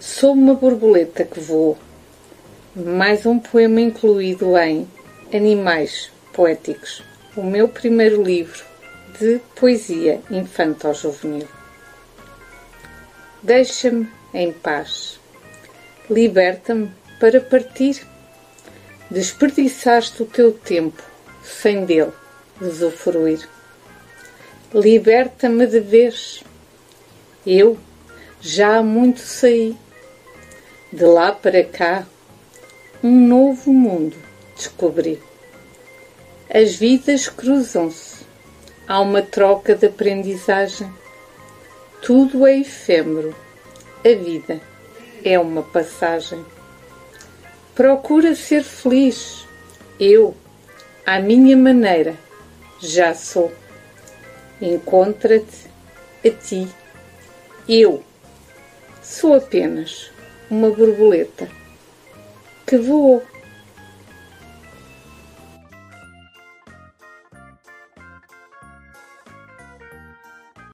Sou uma borboleta que voou. Mais um poema incluído em Animais Poéticos, o meu primeiro livro de poesia infanto-juvenil. Deixa-me em paz. Liberta-me para partir. Desperdiçaste o teu tempo sem dele usufruir. Liberta-me de vez. Eu já há muito saí de lá para cá, um novo mundo descobri. As vidas cruzam-se, há uma troca de aprendizagem. Tudo é efêmero, a vida é uma passagem. Procura ser feliz, eu, à minha maneira, já sou. Encontra-te a ti, eu sou apenas uma borboleta que voou.